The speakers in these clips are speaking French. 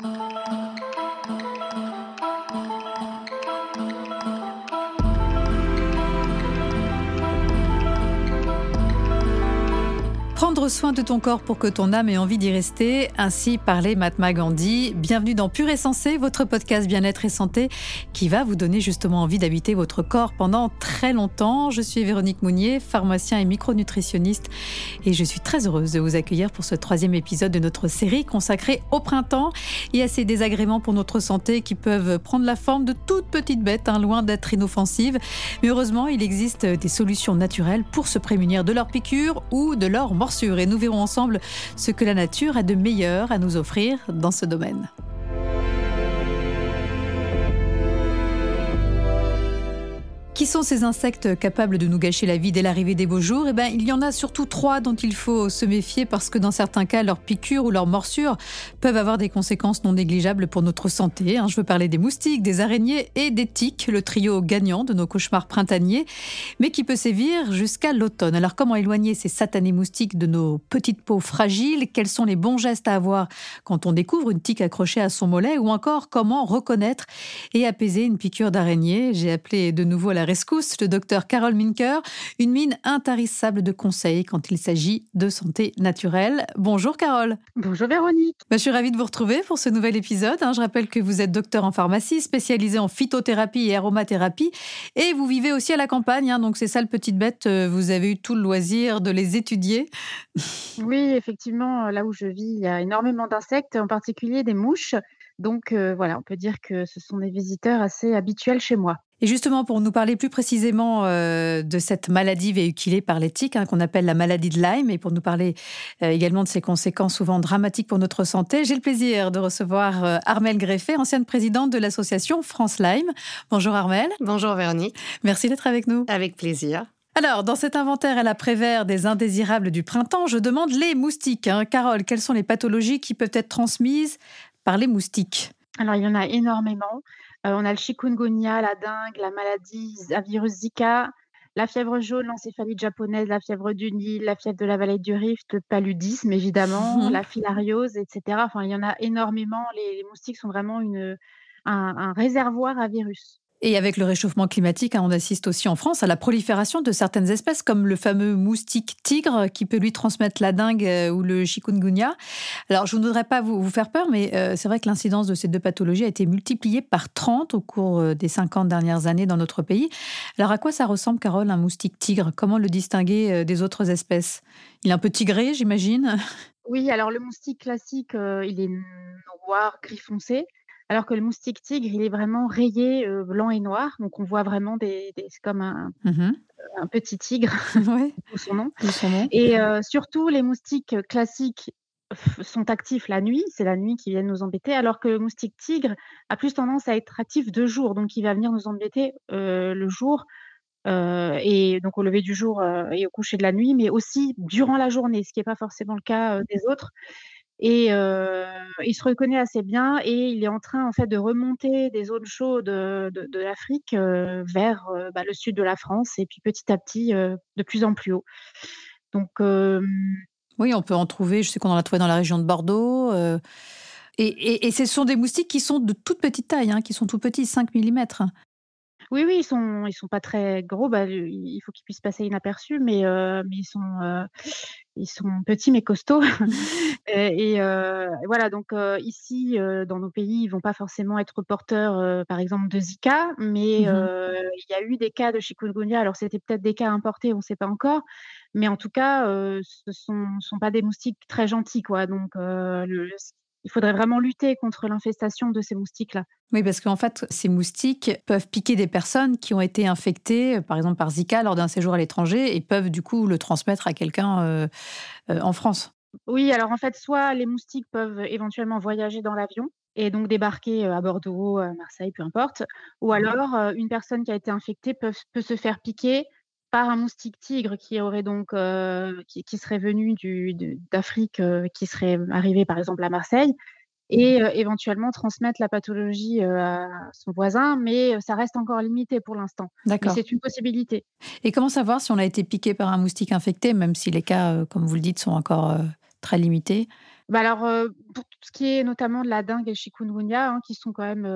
Prendre soin de ton corps pour que ton âme ait envie d'y rester, ainsi parlait Mahatma Gandhi. Bienvenue dans Pur et Sensé, votre podcast bien-être et santé qui va vous donner justement envie d'habiter votre corps pendant très longtemps. Je suis Véronique Mounier, pharmacien et micronutritionniste et je suis très heureuse de vous accueillir pour ce troisième épisode de notre série consacrée au printemps et à ces désagréments pour notre santé qui peuvent prendre la forme de toutes petites bêtes, hein, loin d'être inoffensives. Mais heureusement, il existe des solutions naturelles pour se prémunir de leurs piqûres ou de leurs morsures et nous verrons ensemble ce que la nature a de meilleur à nous offrir dans ce domaine. Qui sont ces insectes capables de nous gâcher la vie dès l'arrivée des beaux jours? Eh bien, il y en a surtout trois dont il faut se méfier parce que dans certains cas, leurs piqûres ou leurs morsures peuvent avoir des conséquences non négligeables pour notre santé. Hein. Je veux parler des moustiques, des araignées et des tiques, le trio gagnant de nos cauchemars printaniers, mais qui peut sévir jusqu'à l'automne. Alors, comment éloigner ces satanés moustiques de nos petites peaux fragiles? Quels sont les bons gestes à avoir quand on découvre une tique accrochée à son mollet? Ou encore, comment reconnaître et apaiser une piqûre d'araignée? J'ai appelé de nouveau la rescousse, le docteur Carole Minker, une mine intarissable de conseils quand il s'agit de santé naturelle. Bonjour Carole. Bonjour Véronique. Bah, je suis ravie de vous retrouver pour ce nouvel épisode. Hein. Je rappelle que vous êtes docteur en pharmacie, spécialisé en phytothérapie et aromathérapie, et vous vivez aussi à la campagne. Hein. donc c'est ça le petite bête, euh, vous avez eu tout le loisir de les étudier. Oui, effectivement, là où je vis, il y a énormément d'insectes, en particulier des mouches. Donc euh, voilà, on peut dire que ce sont des visiteurs assez habituels chez moi. Et justement, pour nous parler plus précisément euh, de cette maladie véhiculée par l'éthique, hein, qu'on appelle la maladie de Lyme, et pour nous parler euh, également de ses conséquences souvent dramatiques pour notre santé, j'ai le plaisir de recevoir euh, Armelle Greffet, ancienne présidente de l'association France Lyme. Bonjour Armelle. Bonjour Véronique. Merci d'être avec nous. Avec plaisir. Alors, dans cet inventaire à la Prévert des indésirables du printemps, je demande les moustiques. Hein. Carole, quelles sont les pathologies qui peuvent être transmises par les moustiques? Alors, il y en a énormément. Euh, on a le chikungunya, la dengue, la maladie à virus Zika, la fièvre jaune, l'encéphalite japonaise, la fièvre du Nil, la fièvre de la vallée du Rift, le paludisme évidemment, la filariose, etc. Enfin, il y en a énormément. Les, moustiques sont vraiment un réservoir à virus. Et avec le réchauffement climatique, hein, on assiste aussi en France à la prolifération de certaines espèces, comme le fameux moustique tigre, qui peut lui transmettre la dengue euh, ou le chikungunya. Alors, je ne voudrais pas vous, faire peur, mais euh, c'est vrai que l'incidence de ces deux pathologies a été multipliée par 30 au cours euh, des 50 dernières années dans notre pays. Alors, à quoi ça ressemble, Carole, un moustique tigre? Comment le distinguer des autres espèces? Il est un peu tigré, j'imagine Oui, alors le moustique classique, il est noir, gris foncé. Alors que le moustique tigre, il est vraiment rayé blanc et noir. Donc, on voit vraiment des, c'est comme un, mmh un, petit tigre, ouais. son nom. Son nom. Et surtout, les moustiques classiques sont actifs la nuit, c'est la nuit qui vient nous embêter, alors que le moustique tigre a plus tendance à être actif de jour, donc il va venir nous embêter le jour, et donc au lever du jour et au coucher de la nuit, mais aussi durant la journée, ce qui n'est pas forcément le cas des autres. Et il se reconnaît assez bien et il est en train en fait de remonter des zones chaudes de, l'Afrique vers bah, le sud de la France et puis petit à petit de plus en plus haut. Donc oui, on peut en trouver. Je sais qu'on en a trouvé dans la région de Bordeaux. Et, ce sont des moustiques qui sont de toute petite taille, hein, qui sont tout petits, 5 mm. Oui, oui, ils sont, ils sont pas très gros. Bah, il faut qu'ils puissent passer inaperçus, mais, mais ils sont, ils sont petits mais costauds. et, voilà, donc ici, dans nos pays, ils vont pas forcément être porteurs, par exemple, de Zika, mais mmh il y a eu des cas de chikungunya. Alors, c'était peut-être des cas importés, on ne sait pas encore, mais en tout cas, ce sont, sont pas des moustiques très gentils, quoi. Donc, le, il faudrait vraiment lutter contre l'infestation de ces moustiques-là. Oui, parce qu'en fait, ces moustiques peuvent piquer des personnes qui ont été infectées, par exemple par Zika, lors d'un séjour à l'étranger, et peuvent du coup le transmettre à quelqu'un euh, euh, en France. Oui, alors en fait, soit les moustiques peuvent éventuellement voyager dans l'avion et donc débarquer euh, à Bordeaux, à Marseille, peu importe, ou alors une personne qui a été infectée peut, peut se faire piquer par un moustique tigre qui aurait donc euh, qui, serait venu d'Afrique, euh, qui serait arrivé par exemple à Marseille, et euh, éventuellement transmettre la pathologie à son voisin, mais ça reste encore limité pour l'instant. D'accord. C'est une possibilité. Et comment savoir si on a été piqué par un moustique infecté, même si les cas, comme vous le dites, sont encore très limités? Bah, alors, pour tout ce qui est notamment de la dengue et chikungunya, hein, qui sont quand même,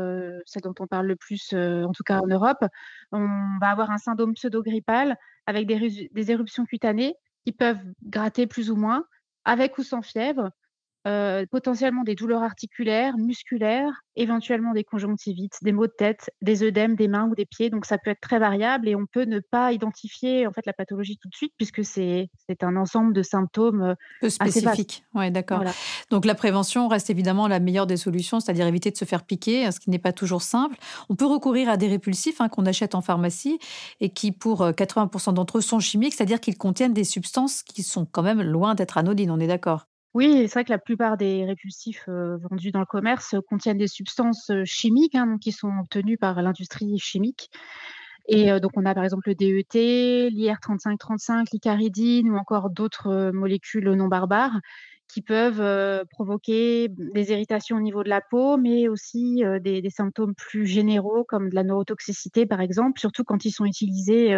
celles dont on parle le plus, en tout cas en Europe, on va avoir un syndrome pseudo-grippal avec des éruptions cutanées qui peuvent gratter plus ou moins, avec ou sans fièvre. Euh, potentiellement des douleurs articulaires, musculaires, éventuellement des conjonctivites, des maux de tête, des œdèmes des mains ou des pieds. Donc ça peut être très variable et on peut ne pas identifier en fait la pathologie tout de suite puisque c'est un ensemble de symptômes peu spécifiques. Ouais, d'accord. Donc la prévention reste évidemment la meilleure des solutions, c'est-à-dire éviter de se faire piquer, ce qui n'est pas toujours simple. On peut recourir à des répulsifs hein, qu'on achète en pharmacie et qui pour 80% euh, d'entre eux sont chimiques, c'est-à-dire qu'ils contiennent des substances qui sont quand même loin d'être anodines. On est d'accord? Oui, c'est vrai que la plupart des répulsifs vendus dans le commerce contiennent des substances chimiques, hein, qui sont obtenues par l'industrie chimique. Et donc, on a par exemple le DET, l'IR3535, l'icaridine ou encore d'autres molécules non barbares qui peuvent provoquer des irritations au niveau de la peau, mais aussi des, symptômes plus généraux comme de la neurotoxicité, par exemple, surtout quand ils sont utilisés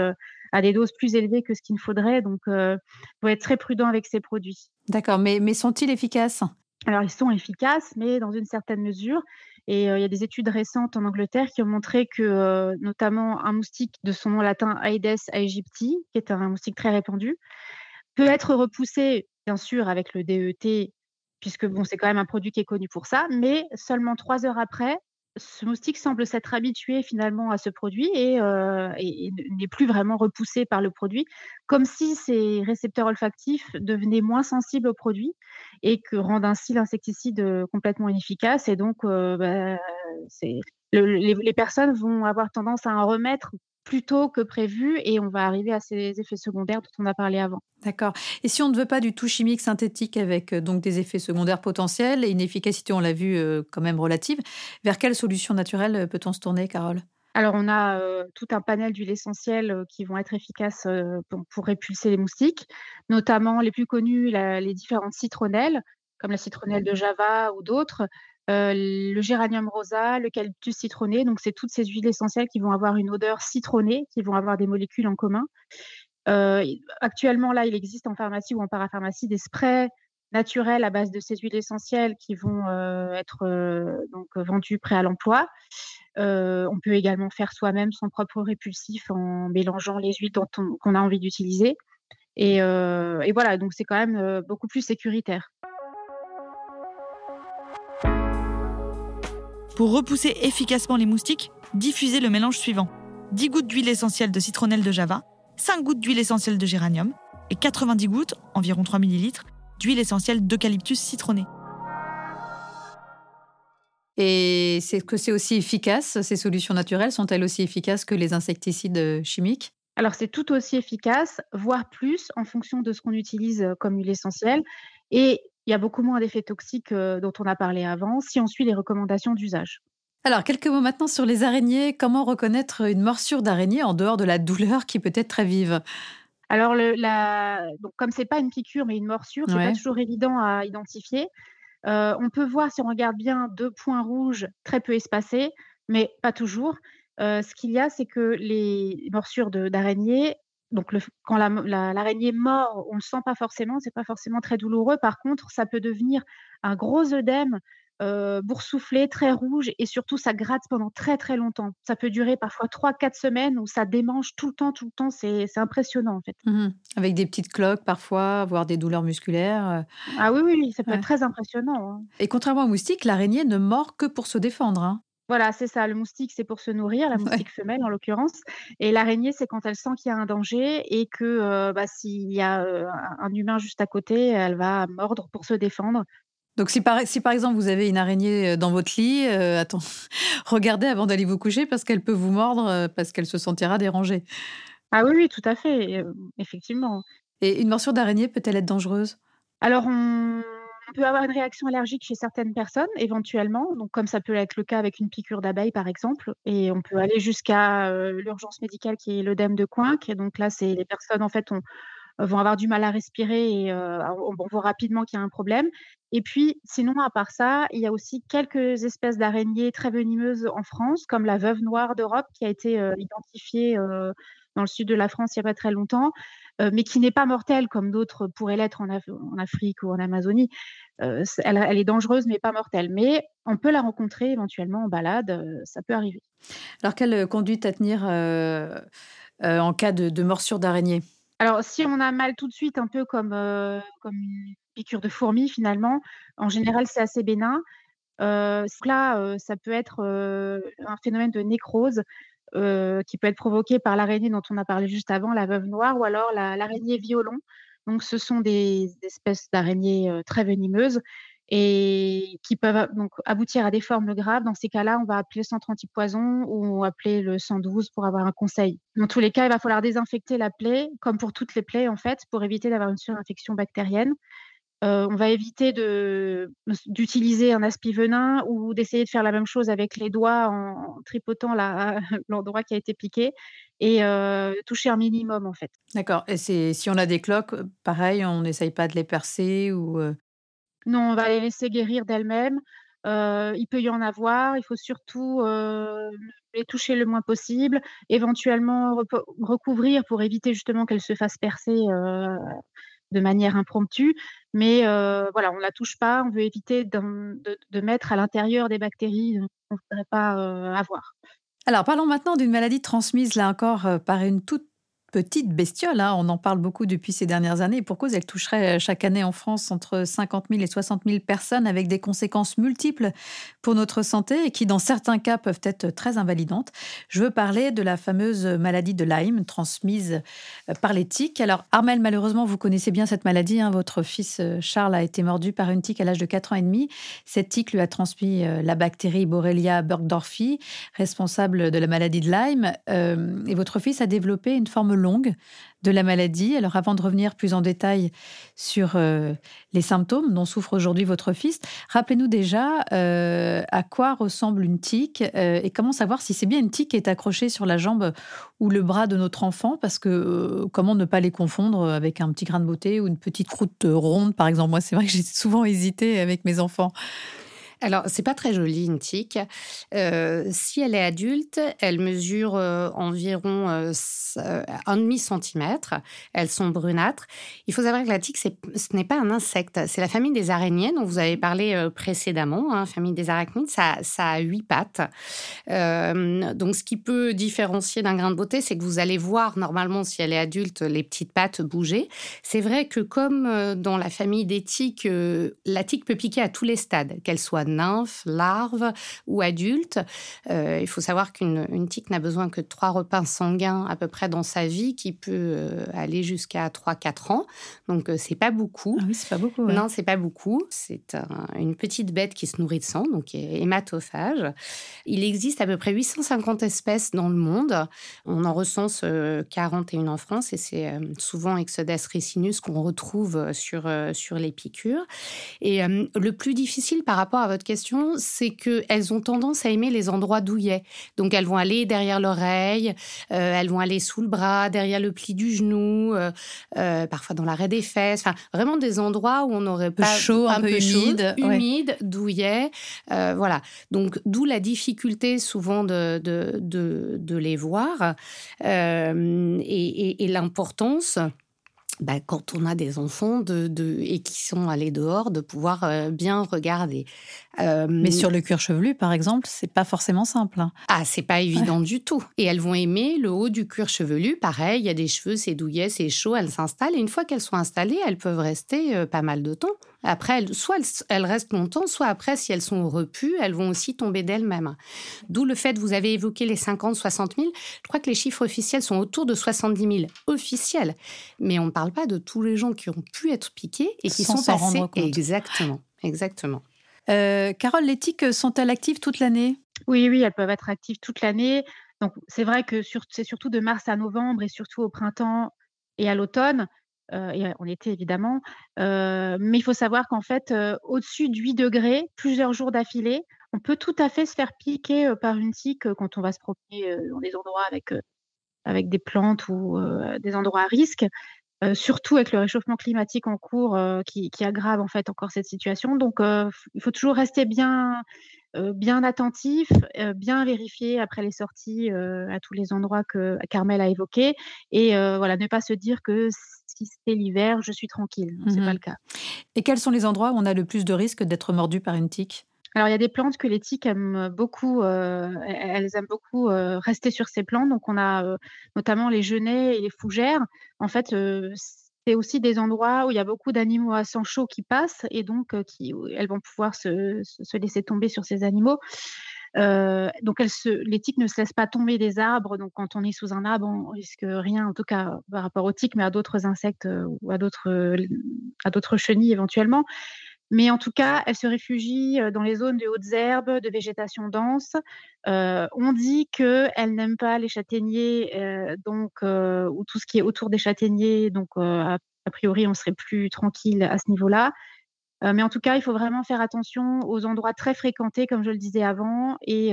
à des doses plus élevées que ce qu'il faudrait. Donc, il faut être très prudent avec ces produits. D'accord, mais, mais sont-ils efficaces? Alors, ils sont efficaces, mais dans une certaine mesure. Et il y a des études récentes en Angleterre qui ont montré que, notamment, un moustique de son nom latin Aedes aegypti, qui est un moustique très répandu, peut être repoussé bien sûr avec le DET, puisque bon, c'est quand même un produit qui est connu pour ça, mais seulement trois heures après, ce moustique semble s'être habitué finalement à ce produit et, n'est plus vraiment repoussé par le produit, comme si ses récepteurs olfactifs devenaient moins sensibles au produit et que rendent ainsi l'insecticide complètement inefficace. Et donc, bah, les, les, personnes vont avoir tendance à en remettre plus tôt que prévu et on va arriver à ces effets secondaires dont on a parlé avant. D'accord. Et si on ne veut pas du tout chimique synthétique avec euh, donc des effets secondaires potentiels et une efficacité, on l'a vu, euh, quand même relative, vers quelle solution naturelle euh, peut-on se tourner, Carole? Alors, on a tout un panel d'huiles essentielles qui vont être efficaces pour, répulser les moustiques, notamment les plus connues, les différentes citronnelles, comme la citronnelle de Java ou d'autres, le géranium rosa, l'eucalyptus citronné. Donc, c'est toutes ces huiles essentielles qui vont avoir une odeur citronnée, qui vont avoir des molécules en commun. actuellement, là, il existe en pharmacie ou en parapharmacie des sprays naturels à base de ces huiles essentielles qui vont être donc vendus prêts à l'emploi. on peut également faire soi-même son propre répulsif en mélangeant les huiles qu'on a envie d'utiliser. Et, voilà, donc c'est quand même beaucoup plus sécuritaire. Pour repousser efficacement les moustiques, diffusez le mélange suivant 10 gouttes d'huile essentielle de citronnelle de Java, 5 gouttes d'huile essentielle de géranium et 90 gouttes, environ 3 ml, d'huile essentielle d'eucalyptus citronné. Et c'est que c'est aussi efficace Ces solutions naturelles sont-elles aussi efficaces que les insecticides chimiques? Alors c'est tout aussi efficace, voire plus en fonction de ce qu'on utilise comme huile essentielle. Et il y a beaucoup moins d'effets toxiques dont on a parlé avant si on suit les recommandations d'usage. Alors, quelques mots maintenant sur les araignées. Comment reconnaître une morsure d'araignée en dehors de la douleur qui peut être très vive? Alors, le, la... Donc, comme c'est pas une piqûre mais une morsure, c'est n'est pas toujours évident à identifier. on peut voir si on regarde bien deux points rouges très peu espacés, mais pas toujours. ce qu'il y a, c'est que les morsures d'araignées donc quand l'araignée mord, on ne le sent pas forcément, c'est pas forcément très douloureux. Par contre, ça peut devenir un gros œdème euh, boursouflé, très rouge, et surtout ça gratte pendant très très longtemps. Ça peut durer parfois 3-4 semaines où ça démange tout le temps, tout le temps. C'est impressionnant en fait. Mmh Avec des petites cloques parfois, voire des douleurs musculaires. Ah oui, oui, ça peut être très impressionnant. Hein. Et contrairement au moustique, l'araignée ne mord que pour se défendre. Hein. Voilà, c'est ça. Le moustique, c'est pour se nourrir, la moustique femelle en l'occurrence. Et l'araignée, c'est quand elle sent qu'il y a un danger et que bah, s'il y a un humain juste à côté, elle va mordre pour se défendre. Donc si par, si par exemple vous avez une araignée dans votre lit, attends, regardez avant d'aller vous coucher parce qu'elle peut vous mordre parce qu'elle se sentira dérangée. Ah oui, oui, tout à fait, effectivement. Et une morsure d'araignée peut-elle être dangereuse? Alors on on peut avoir une réaction allergique chez certaines personnes, éventuellement, donc comme ça peut être le cas avec une piqûre d'abeille, par exemple, et on peut aller jusqu'à l'urgence médicale qui est l'œdème de Coinck. Et donc là, c'est les personnes en fait vont avoir du mal à respirer et on, voit rapidement qu'il y a un problème. Et puis, sinon, à part ça, il y a aussi quelques espèces d'araignées très venimeuses en France, comme la veuve noire d'Europe, qui a été identifiée dans le sud de la France il n'y a pas très longtemps, mais qui n'est pas mortelle comme d'autres pourraient l'être en, Afrique ou en Amazonie. Elle, elle, est dangereuse mais pas mortelle. Mais on peut la rencontrer éventuellement en balade, ça peut arriver. Alors quelle conduite à tenir en cas de, de morsure d'araignée? Alors, si on a mal tout de suite, un peu comme, comme une piqûre de fourmi finalement, en général, c'est assez bénin. Euh, là, ça peut être un phénomène de nécrose qui peut être provoqué par l'araignée dont on a parlé juste avant, la veuve noire, ou alors l'araignée violon. Donc, ce sont des, espèces d'araignées très venimeuses et qui peuvent donc aboutir à des formes graves. Dans ces cas-là, on va appeler le centre antipoison ou appeler le 112 pour avoir un conseil. Dans tous les cas, il va falloir désinfecter la plaie, comme pour toutes les plaies en fait, pour éviter d'avoir une surinfection bactérienne. Euh, on va éviter d'utiliser un aspi-venin ou d'essayer de faire la même chose avec les doigts en, tripotant l'endroit qui a été piqué et euh, toucher un minimum en fait. D'accord. Et si on a des cloques, pareil, on n'essaye pas de les percer ou euh? Non, on va les laisser guérir d'elles-mêmes. il peut y en avoir. Il faut surtout les toucher le moins possible, éventuellement recouvrir pour éviter justement qu'elles se fassent percer de manière impromptue. Mais voilà, on ne la touche pas. On veut éviter de, mettre à l'intérieur des bactéries qu'on ne voudrait pas avoir. Alors parlons maintenant d'une maladie transmise là encore par une toute petite bestiole. Hein. On en parle beaucoup depuis ces dernières années. pour cause, elle toucherait euh, chaque année en France entre 50 000 et 60 000 personnes avec des conséquences multiples pour notre santé et qui, dans certains cas, peuvent être très invalidantes? Je veux parler de la fameuse maladie de Lyme transmise euh, par les tiques. Alors, Armel, malheureusement, vous connaissez bien cette maladie. Hein. Votre fils euh, Charles a été mordu par une tique à l'âge de 4 ans et demi. Cette tique lui a transmis la bactérie Borrelia burgdorffi, responsable de la maladie de Lyme. et votre fils a développé une forme longue de la maladie. Alors avant de revenir plus en détail sur euh, les symptômes dont souffre aujourd'hui votre fils, rappelez-nous déjà euh, à quoi ressemble une tique euh, et comment savoir si c'est bien une tique qui est accrochée sur la jambe ou le bras de notre enfant, parce que comment ne pas les confondre avec un petit grain de beauté ou une petite croûte ronde, par exemple? Moi, c'est vrai que j'ai souvent hésité avec mes enfants. Alors, c'est pas très joli une tique. Euh, si elle est adulte, elle mesure euh, environ euh, un demi centimètre. Elles sont brunâtres. Il faut savoir que la tique, ce n'est pas un insecte. C'est la famille des araignées dont vous avez parlé précédemment. Hein, famille des arachnides, ça, ça a huit pattes. donc, ce qui peut différencier d'un grain de beauté, c'est que vous allez voir normalement si elle est adulte les petites pattes bouger. C'est vrai que comme dans la famille des tiques, la tique peut piquer à tous les stades, qu'elle soit nymphe, larve ou adulte. Euh, il faut savoir qu'une tique n'a besoin que de trois repas sanguins à peu près dans sa vie, qui peut euh, aller jusqu'à 3-4 ans. Donc, euh, c'est pas beaucoup. Ah oui, c'est pas beaucoup. Non, c'est pas beaucoup. C'est une petite bête qui se nourrit de sang, donc est hématophage. Il existe à peu près 850 espèces dans le monde. On en recense 41 en France et c'est souvent Exodus ricinus qu'on retrouve sur, sur les piqûres. Et le plus difficile par rapport à votre question, c'est qu'elles ont tendance à aimer les endroits douillets. Donc elles vont aller derrière l'oreille, euh, elles vont aller sous le bras, derrière le pli du genou, euh, euh, parfois dans l'arrêt des fesses. Enfin, vraiment des endroits où on n'aurait pas chaud, un, peu, humide, humide, douillet. voilà. Donc d'où la difficulté souvent de, de, de, les voir et, et l'importance bah, quand on a des enfants de, de, et qui sont allés dehors, de pouvoir euh, bien regarder. Euh, Mais sur le cuir chevelu, par exemple, c'est pas forcément simple. Hein. Ah, c'est pas évident du tout. Et elles vont aimer le haut du cuir chevelu. Pareil, il y a des cheveux, c'est douillet, c'est chaud, elles s'installent. Et une fois qu'elles sont installées, elles peuvent rester euh, pas mal de temps. Après, soit elles, restent longtemps, soit après, si elles sont repues, elles vont aussi tomber d'elles-mêmes. D'où le fait, vous avez évoqué les 50, 60 000. Je crois que les chiffres officiels sont autour de 70 000 officiels. Mais on ne parle pas de tous les gens qui ont pu être piqués et qui sont passés. Exactement, exactement. Euh, Carole, les tiques sont-elles actives toute l'année? Oui, oui, elles peuvent être actives toute l'année. Donc, c'est vrai que c'est surtout de mars à novembre et surtout au printemps et à l'automne euh, et en été évidemment. Euh, mais il faut savoir qu'en fait, euh, au-dessus de 8 degrés, plusieurs jours d'affilée, on peut tout à fait se faire piquer par une tique quand on va se promener dans des endroits avec, avec des plantes ou des endroits à risque. Surtout avec le réchauffement climatique en cours qui, qui, aggrave en fait encore cette situation. Donc il faut toujours rester bien bien attentif, bien vérifier après les sorties à tous les endroits que Carmel a évoqués et voilà, ne pas se dire que si c'est l'hiver, je suis tranquille. Ce n'est pas mmh le cas. Et quels sont les endroits où on a le plus de risques d'être mordu par une tique? Alors, il y a des plantes que les tiques aiment beaucoup, elles aiment beaucoup rester sur ces plantes. Donc, on a notamment les genêts et les fougères. En fait, c'est aussi des endroits où il y a beaucoup d'animaux à sang chaud qui passent et donc qui, elles vont pouvoir se, se, laisser tomber sur ces animaux. donc, les tiques ne se laissent pas tomber des arbres. Donc, quand on est sous un arbre, on risque rien, en tout cas par rapport aux tiques, mais à d'autres insectes ou à d'autres chenilles éventuellement. Mais en tout cas, elle se réfugie dans les zones de hautes herbes, de végétation dense. on dit qu'elle n'aime pas les châtaigniers, donc ou tout ce qui est autour des châtaigniers. Donc, a, priori, on serait plus tranquille à ce niveau-là. mais en tout cas, il faut vraiment faire attention aux endroits très fréquentés, comme je le disais avant, et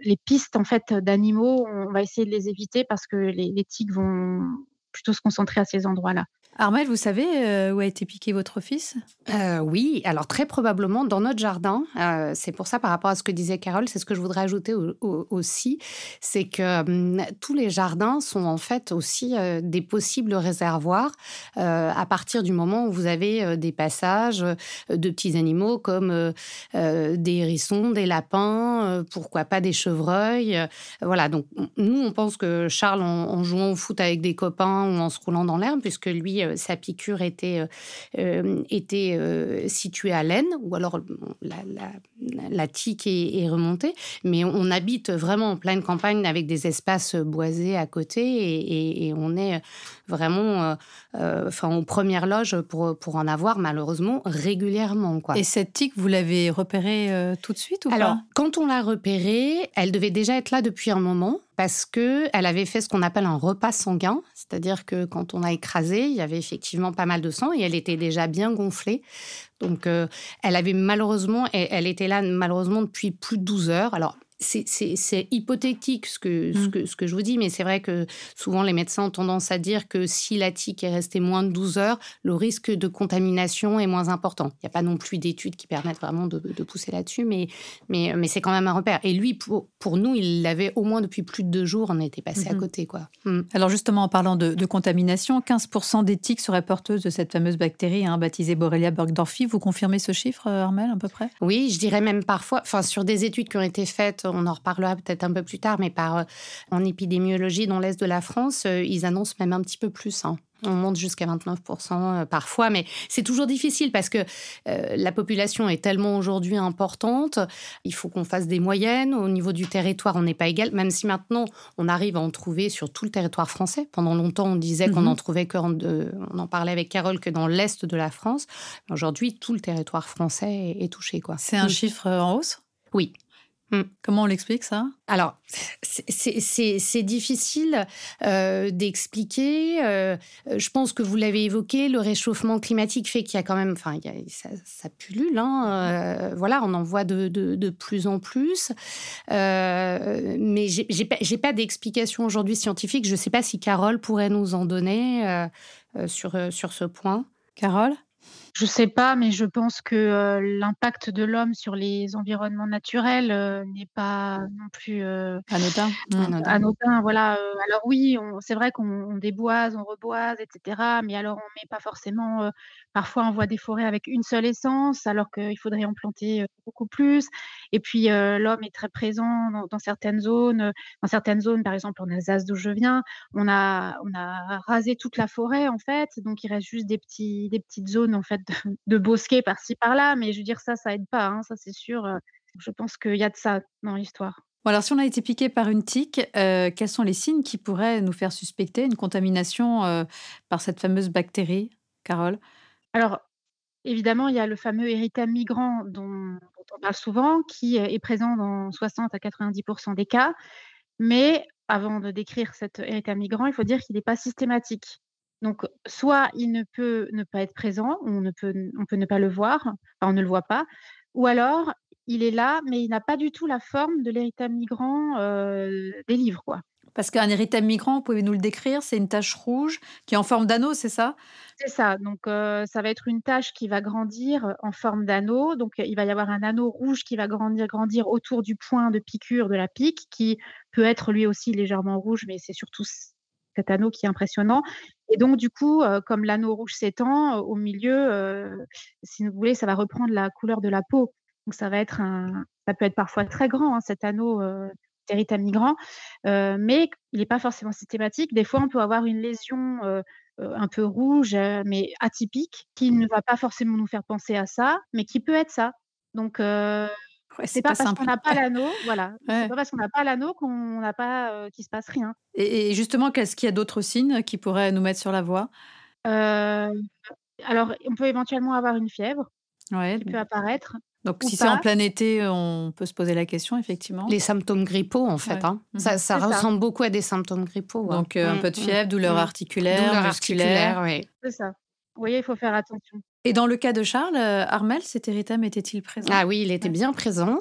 les pistes en fait d'animaux, on va essayer de les éviter parce que les, les vont plutôt se concentrer à ces endroits-là. Armel, vous savez euh, où a été piqué votre fils? Euh, Oui, alors très probablement dans notre jardin. Euh, c'est pour ça, par rapport à ce que disait Carole, c'est ce que je voudrais ajouter aussi, c'est que hum, tous les jardins sont en fait aussi des possibles réservoirs à partir du moment où vous avez des passages de petits animaux comme des hérissons, des lapins, pourquoi pas des chevreuils. voilà, donc nous, on pense que Charles, en, en jouant au foot avec des copains ou en se roulant dans l'herbe, puisque lui euh, sa piqûre était, euh, euh, était située à l'Aisne, ou alors la, la, tique est, remontée. Mais on habite vraiment en pleine campagne avec des espaces boisés à côté et, on est vraiment enfin, aux premières loges pour, pour en avoir malheureusement régulièrement. Quoi. Et cette tique, vous l'avez repérée tout de suite ou Alors, quand on l'a repérée, elle devait déjà être là depuis un moment parce que elle avait fait ce qu'on appelle un repas sanguin, c'est-à-dire que quand on a écrasé, il y avait effectivement pas mal de sang et elle était déjà bien gonflée. Donc, euh, elle avait malheureusement, elle, était là malheureusement depuis plus de 12 heures. Alors, c'est hypothétique ce que, ce, mmh. que, ce que je vous dis, mais c'est vrai que souvent les médecins ont tendance à dire que si la tique est restée moins de 12 heures, le risque de contamination est moins important. Il n'y a pas non plus d'études qui permettent vraiment de, de pousser là-dessus, mais, mais, mais c'est quand même un repère. Et lui, pour, pour nous, il l'avait au moins depuis plus de deux jours, on était passé à mmh côté. Quoi. Mmh. Alors justement, en parlant de, de contamination, 15% des tiques seraient porteuses de cette fameuse bactérie hein, baptisée Borrelia burgdorffi. Vous confirmez ce chiffre, Armel, à peu près? Oui, je dirais même parfois, enfin sur des études qui ont été faites on en reparlera peut-être un peu plus tard, mais par, euh, en épidémiologie dans l'Est de la France, euh, ils annoncent même un petit peu plus. Hein. On monte jusqu'à 29% euh, parfois, mais c'est toujours difficile parce que la population est tellement aujourd'hui importante. Il faut qu'on fasse des moyennes. Au niveau du territoire, on n'est pas égal, même si maintenant on arrive à en trouver sur tout le territoire français. Pendant longtemps, on disait qu'on mhm. en trouvait que, on en parlait avec Carole, que dans l'Est de la France. Aujourd'hui, tout le territoire français est, touché. C'est un chiffre en hausse? Oui, Hmm. Comment on l'explique ça? Alors, c'est difficile euh, d'expliquer. Euh, je pense que vous l'avez évoqué, le réchauffement climatique fait qu'il y a quand même, enfin, ça, ça, pullule. Hein, euh, voilà, on en voit de, de, plus en plus. mais j'ai pas, pas d'explication aujourd'hui scientifique. Je ne sais pas si Carole pourrait nous en donner sur, sur ce point. Carole? Je ne sais pas, mais je pense que l'impact de l'homme sur les environnements naturels n'est pas non plus anodin. Mmh. anodin. Voilà. alors oui, c'est vrai qu'on déboise, on reboise, etc. Mais alors on met pas forcément. parfois, on voit des forêts avec une seule essence, alors qu'il faudrait en planter beaucoup plus. Et puis l'homme est très présent dans, certaines zones. Dans certaines zones, par exemple en Alsace d'où je viens, on a on a rasé toute la forêt en fait, donc il reste juste des petits des petites zones en fait de, bosquet par-ci par-là, mais je veux dire, ça, ça aide pas, hein, ça c'est sûr. Euh, je pense qu'il y a de ça dans l'histoire. alors, si on a été piqué par une tique, euh, quels sont les signes qui pourraient nous faire suspecter une contamination euh, par cette fameuse bactérie, Carole? Alors, évidemment, il y a le fameux érythème migrant dont, on parle souvent, qui est présent dans 60 à 90% des cas. Mais avant de décrire cet érythème migrant, il faut dire qu'il n'est pas systématique. Donc, soit il ne peut ne pas être présent, on, ne peut, on peut ne pas le voir, on ne le voit pas, ou alors il est là, mais il n'a pas du tout la forme de l'érythème migrant des livres. Quoi. Parce qu'un érythème migrant, vous pouvez nous le décrire, c'est une tache rouge qui est en forme d'anneau, c'est ça? C'est ça. Donc, ça va être une tache qui va grandir en forme d'anneau. Donc, il va y avoir un anneau rouge qui va grandir, grandir autour du point de piqûre de la pique, qui peut être lui aussi légèrement rouge, mais c'est surtout cet anneau qui est impressionnant. Et donc, du coup, comme l'anneau rouge s'étend, au milieu, si vous voulez, ça va reprendre la couleur de la peau. Donc, ça va être un, ça peut être parfois très grand, hein, cet anneau érythème migrant, mais il n'est pas forcément systématique. Des fois, on peut avoir une lésion un peu rouge, mais atypique, qui ne va pas forcément nous faire penser à ça, mais qui peut être ça. Donc, c'est pas, parce qu'on n'a pas l'anneau, voilà. C'est pas parce qu'on n'a pas l'anneau qu'on n'a pas, qu'il se passe rien. Et, justement, qu'est-ce qu'il y a d'autres signes qui pourraient nous mettre sur la voie? Alors, on peut éventuellement avoir une fièvre ouais, qui peut apparaître. Donc, si c'est en plein été, on peut se poser la question, effectivement. Les symptômes grippaux, en fait. Hein. Mhm. Ça, ressemble beaucoup à des symptômes grippaux. Donc, euh, un peu de mm, fièvre, douleur articulaire, douleur musculaire. oui. C'est ça. Vous voyez, il faut faire attention. Et dans le cas de Charles, euh, Armel, cet érythème était-il présent? Ah oui, il était bien présent.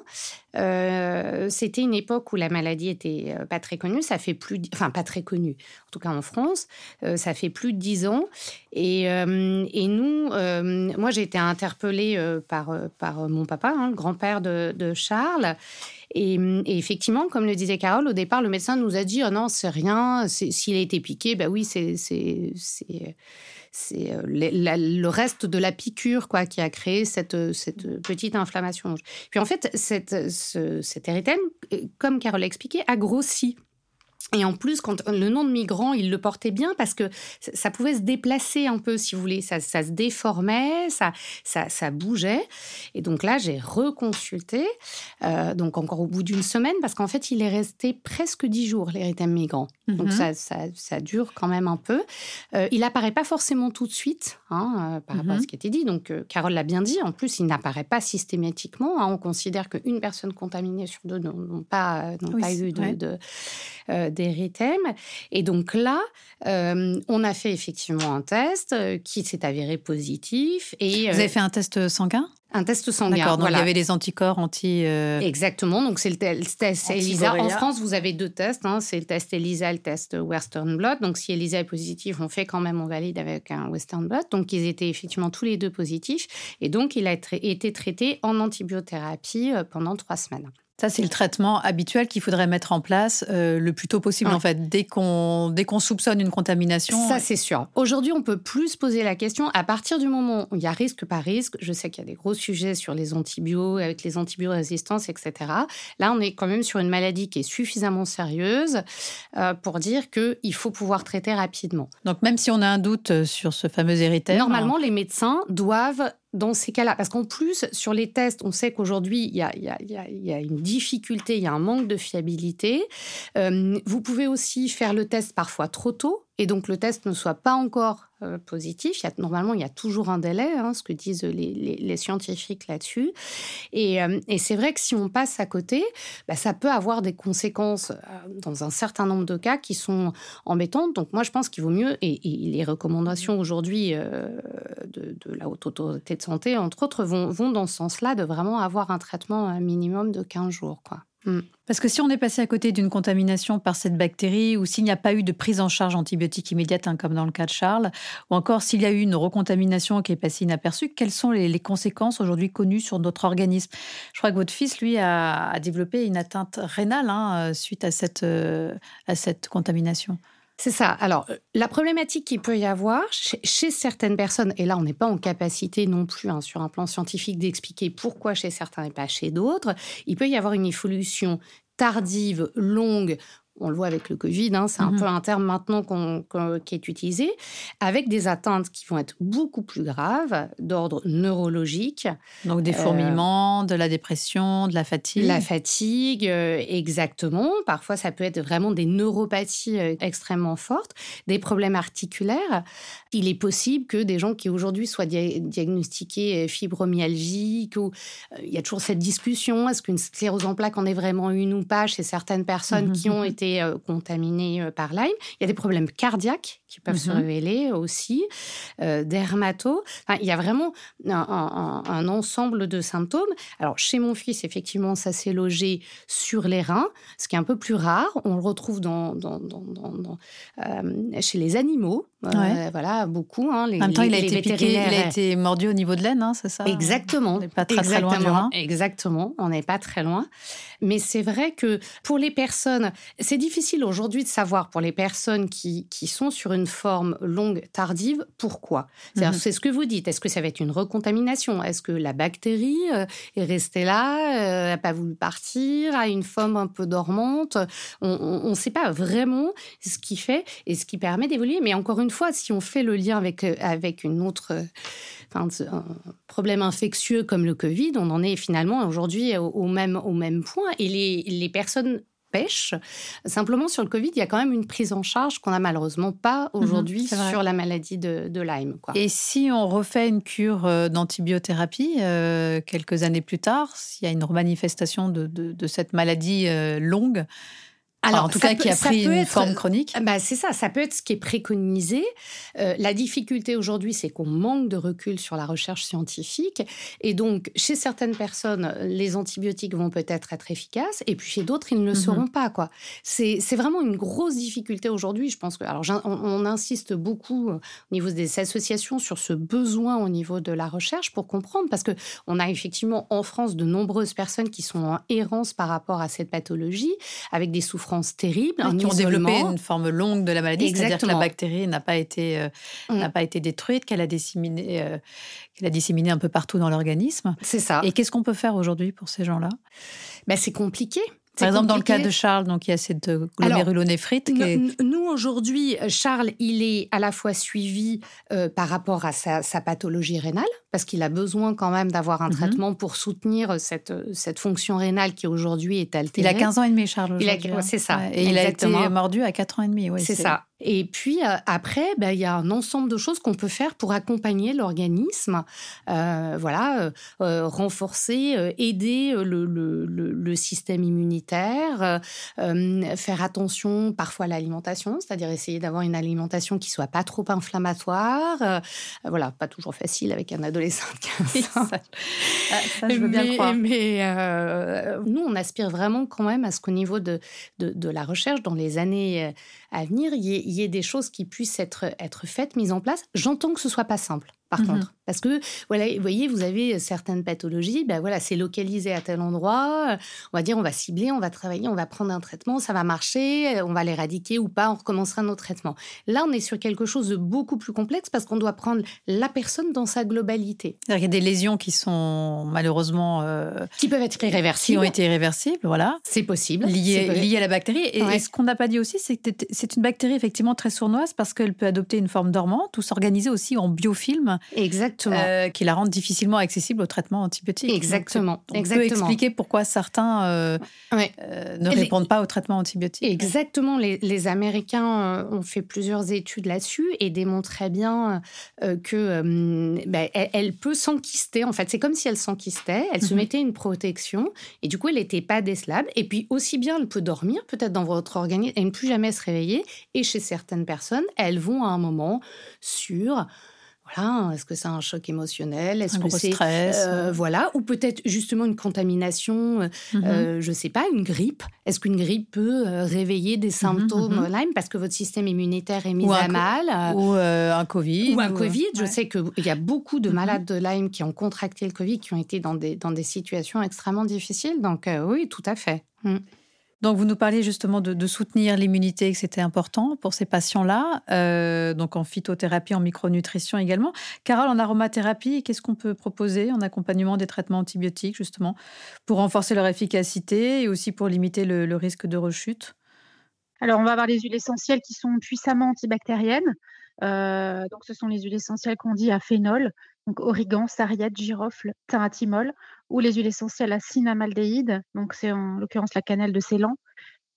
Euh, c'était une époque où la maladie était euh, pas très connue. Ça fait plus, enfin pas très connue, en tout cas en France. ça fait plus de dix ans. Et, et nous, moi, j'ai été interpellée par par mon papa, hein, le grand-père de, de, Charles. Et, et, effectivement, comme le disait Carole, au départ, le médecin nous a dit oh non, c'est rien. S'il a été piqué, bah oui, c'est c'est euh, le reste de la piqûre quoi, qui a créé cette, cette petite inflammation. Puis en fait, cet érythème, euh, comme Carole expliqué, a grossi. Et en plus, quand le nom de migrant, il le portait bien parce que ça pouvait se déplacer un peu, si vous voulez. Ça, se déformait, ça, ça, bougeait. Et donc là, j'ai reconsulté, euh, donc encore au bout d'une semaine, parce qu'en fait, il est resté presque dix jours, l'érythème migrant. Donc mhm. ça, ça, dure quand même un peu. Euh, il apparaît pas forcément tout de suite hein, euh, par rapport à mhm. ce qui était dit. Donc Carole l'a bien dit. En plus, il n'apparaît pas systématiquement. Hein. On considère qu'une personne contaminée sur deux n'ont pas, pas eu de, de d'érythème. Et donc là, euh, on a fait effectivement un test euh, qui s'est avéré positif. Et, Vous avez euh, fait un test sanguin? Un test sanguin. D'accord, donc il y avait les anticorps anti. Exactement, donc c'est le, test ELISA. En France, vous avez deux tests hein. c'est le test ELISA et le test Western Blot. Donc si ELISA est positif, on fait quand même, on valide avec un Western Blot. Donc ils étaient effectivement tous les deux positifs. Et donc il a été traité en antibiothérapie pendant trois semaines. Ça, c'est le traitement habituel qu'il faudrait mettre en place euh, le plus tôt possible, en fait, dès qu'on dès qu'on soupçonne une contamination. Ça, c'est sûr. Aujourd'hui, on peut plus se poser la question à partir du moment où il y a risque par risque. Je sais qu'il y a des gros sujets sur les antibiotiques, avec les antibiorésistances, etc. Là, on est quand même sur une maladie qui est suffisamment sérieuse euh, pour dire qu'il faut pouvoir traiter rapidement. Donc, même si on a un doute sur ce fameux érythème... Normalement, les médecins doivent dans ces cas-là, parce qu'en plus, sur les tests, on sait qu'aujourd'hui, il y a, une difficulté, il y a un manque de fiabilité. Euh, vous pouvez aussi faire le test parfois trop tôt et donc le test ne soit pas encore euh, positif. Normalement, il y a toujours un délai, hein, ce que disent les, scientifiques là-dessus. Euh, et, c'est vrai que si on passe à côté, bah, ça peut avoir des conséquences euh, dans un certain nombre de cas qui sont embêtantes. Donc moi, je pense qu'il vaut mieux, et, les recommandations aujourd'hui de, la Haute Autorité de Santé, entre autres, vont, vont dans ce sens-là, de vraiment avoir un traitement minimum de 15 jours. Quoi. Mm. Parce que si on est passé à côté d'une contamination par cette bactérie, ou s'il n'y a pas eu de prise en charge antibiotique immédiate, hein, comme dans le cas de Charles, ou encore s'il y a eu une recontamination qui est passée inaperçue, quelles sont les, conséquences aujourd'hui connues sur notre organisme? Je crois que votre fils, lui, a, développé une atteinte rénale hein, suite à cette, euh, à cette contamination. C'est ça. Alors, euh, la problématique qu'il peut y avoir chez, certaines personnes, et là, on n'est pas en capacité non plus hein, sur un plan scientifique d'expliquer pourquoi chez certains et pas chez d'autres, il peut y avoir une évolution tardive, longue on le voit avec le Covid, hein, c'est un mmh peu un terme maintenant qui est utilisé, avec des atteintes qui vont être beaucoup plus graves, d'ordre neurologique. Donc des fourmillements, de la dépression, de la fatigue. La fatigue, euh, exactement. Parfois, ça peut être vraiment des neuropathies euh, extrêmement fortes, des problèmes articulaires. Il est possible que des gens qui aujourd'hui soient diagnostiqués euh, fibromyalgiques, ou il y a toujours cette discussion, est-ce qu'une sclérose en plaques en est vraiment une ou pas chez certaines personnes mmh qui ont été euh, contaminés euh, par Lyme. Il y a des problèmes cardiaques qui peuvent se mmh révéler aussi, dermato. il y a vraiment un, ensemble de symptômes. Alors, chez mon fils, effectivement, ça s'est logé sur les reins, ce qui est un peu plus rare. On le retrouve dans, chez les animaux. voilà, beaucoup. Hein, les, en même temps, il a été piqué, il a été mordu au niveau de l'aine, hein, c'est ça? Exactement. On n'est pas très, très loin du rein. Exactement, on n'est pas très loin. Mais c'est vrai que pour les personnes, c'est difficile aujourd'hui de savoir pour les personnes qui, qui sont sur une forme longue tardive, pourquoi? Mhm. C'est ce que vous dites. Est-ce que ça va être une recontamination? Est-ce que la bactérie euh, est restée là, n'a pas voulu partir, a une forme un peu dormante? On ne sait pas vraiment ce qui fait et ce qui permet d'évoluer. Mais encore une fois, si on fait le lien avec, euh, avec une autre un problème infectieux comme le Covid, on en est finalement aujourd'hui au, même, au même point. Et les, les personnes Simplement, sur le Covid, il y a quand même une prise en charge qu'on n'a malheureusement pas mhm, aujourd'hui sur la maladie de, de Lyme. Quoi. Et si on refait une cure euh, d'antibiothérapie euh, quelques années plus tard, s'il y a une remanifestation de, de, cette maladie euh, longue, alors, en tout cas, qui a pris une forme chronique. Bah, c'est ça, ça peut être ce qui est préconisé. Euh, la difficulté aujourd'hui, c'est qu'on manque de recul sur la recherche scientifique. Et donc, chez certaines personnes, les antibiotiques vont peut-être être efficaces, et puis chez d'autres, ils ne le mhm. seront pas. quoi. C'est vraiment une grosse difficulté aujourd'hui. Je pense que, alors, on, insiste beaucoup euh, au niveau des associations sur ce besoin au niveau de la recherche pour comprendre, parce que on a effectivement en France de nombreuses personnes qui sont en errance par rapport à cette pathologie, avec des souffrances terribles, qui ont développé une forme longue de la maladie, c'est-à-dire que la bactérie n'a pas été euh, mm. n'a pas été détruite, qu'elle a disséminé euh, qu'elle a disséminé un peu partout dans l'organisme. C'est ça. Et qu'est-ce qu'on peut faire aujourd'hui pour ces gens-là? Ben, c'est compliqué par exemple, dans le cas de Charles, donc il y a cette euh, glomérulonéphrite. Nous, aujourd'hui, Charles, il est à la fois suivi euh, par rapport à sa, pathologie rénale, parce qu'il a besoin quand même d'avoir un mhm. traitement pour soutenir cette, cette fonction rénale qui aujourd'hui est altérée. Il a 15 ans et demi, Charles. Hein. C'est ça. et il a été mordu à 4 ans et demi. c'est ça. Et puis euh, après, ben, il y a un ensemble de choses qu'on peut faire pour accompagner l'organisme, euh, voilà, euh, renforcer, aider le, le, le, système immunitaire, faire attention parfois à l'alimentation, c'est-à-dire essayer d'avoir une alimentation qui soit pas trop inflammatoire. voilà, pas toujours facile avec un adolescent de 15 ans. ça, je veux bien mais, croire. Mais nous, on aspire vraiment quand même à ce qu'au niveau de, de, de, la recherche, dans les années à venir, il y, ait des choses qui puissent être, être faites, mises en place. J'entends que ce soit pas simple par mmh contre. Parce que, voilà, vous voyez, vous avez certaines pathologies, ben voilà, c'est localisé à tel endroit, on va dire, on va cibler, on va travailler, on va prendre un traitement, ça va marcher, on va l'éradiquer ou pas, on recommencera notre traitement. Là, on est sur quelque chose de beaucoup plus complexe parce qu'on doit prendre la personne dans sa globalité. Il y a des lésions qui sont malheureusement... Euh, qui peuvent être irréversibles. Qui ont été irréversibles, voilà. C'est possible. Liées, à la bactérie. Et, ce qu'on n'a pas dit aussi, c'est que c'est une bactérie effectivement très sournoise parce qu'elle peut adopter une forme dormante ou s'organiser aussi en biofilm. Exactement. Euh, qui la rendent difficilement accessible au traitement antibiotique. Exactement. on peut expliquer pourquoi certains euh, euh, ne répondent pas au traitement antibiotique. Exactement. Les, Américains ont fait plusieurs études là-dessus et démontraient bien que bah, elle, peut s'enquister. En fait, c'est comme si elle s'enquistait. Elle se mhm. mettait une protection et du coup, elle n'était pas décelable. Et puis aussi bien, elle peut dormir peut-être dans votre organisme et ne plus jamais se réveiller. Et chez certaines personnes, elles vont à un moment sur voilà, est-ce que c'est un choc émotionnel? Est-ce que c'est stress euh, voilà, ou peut-être justement une contamination, euh, mhm. euh, je sais pas, une grippe? Est-ce qu'une grippe peut réveiller des mhm, symptômes mhm. Lyme? Parce que votre système immunitaire est mis à mal Ou un Covid Ou un Covid. Je sais qu'il y a beaucoup de malades de Lyme qui ont contracté le Covid, qui ont été dans des, dans des situations extrêmement difficiles. Donc oui, tout à fait. Donc, vous nous parliez justement de, soutenir l'immunité, que c'était important pour ces patients-là, euh, donc en phytothérapie, en micronutrition également. Carole, en aromathérapie, qu'est-ce qu'on peut proposer en accompagnement des traitements antibiotiques, justement, pour renforcer leur efficacité et aussi pour limiter le, risque de rechute? Alors, on va avoir les huiles essentielles qui sont puissamment antibactériennes. Euh, donc, ce sont les huiles essentielles qu'on dit à phénol, donc origan, sarriette, girofle, taratimol, ou les huiles essentielles à cinamaldéhyde, donc c'est en l'occurrence la cannelle de Ceylan.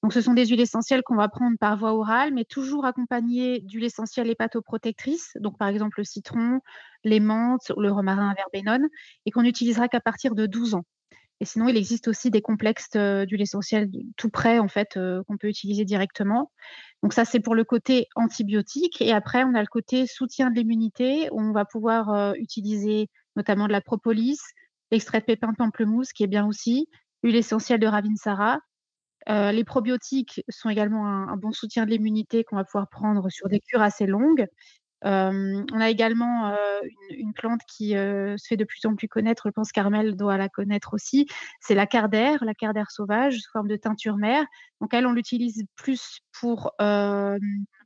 Donc, ce sont des huiles essentielles qu'on va prendre par voie orale, mais toujours accompagnées d'huiles essentielles hépatoprotectrices, donc par exemple le citron, les menthes, le romarin verbenone, et qu'on n'utilisera qu'à partir de 12 ans. Et sinon, il existe aussi des complexes euh, d'huile essentielle tout près, en fait, euh, qu'on peut utiliser directement. Donc ça, c'est pour le côté antibiotique. Et après, on a le côté soutien de l'immunité, où on va pouvoir euh, utiliser notamment de la propolis, l'extrait de pépins de pamplemousse, qui est bien aussi, l'huile essentielle de Ravinsara. Les probiotiques sont également un, bon soutien de l'immunité qu'on va pouvoir prendre sur des cures assez longues. On a également une, plante qui se fait de plus en plus connaître, je pense qu'Armel doit la connaître aussi, c'est la cardère, la cardère sauvage sous forme de teinture mère. Donc elle, on l'utilise plus pour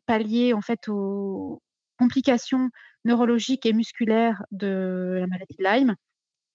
pallier en fait aux complications neurologiques et musculaires de la maladie de Lyme.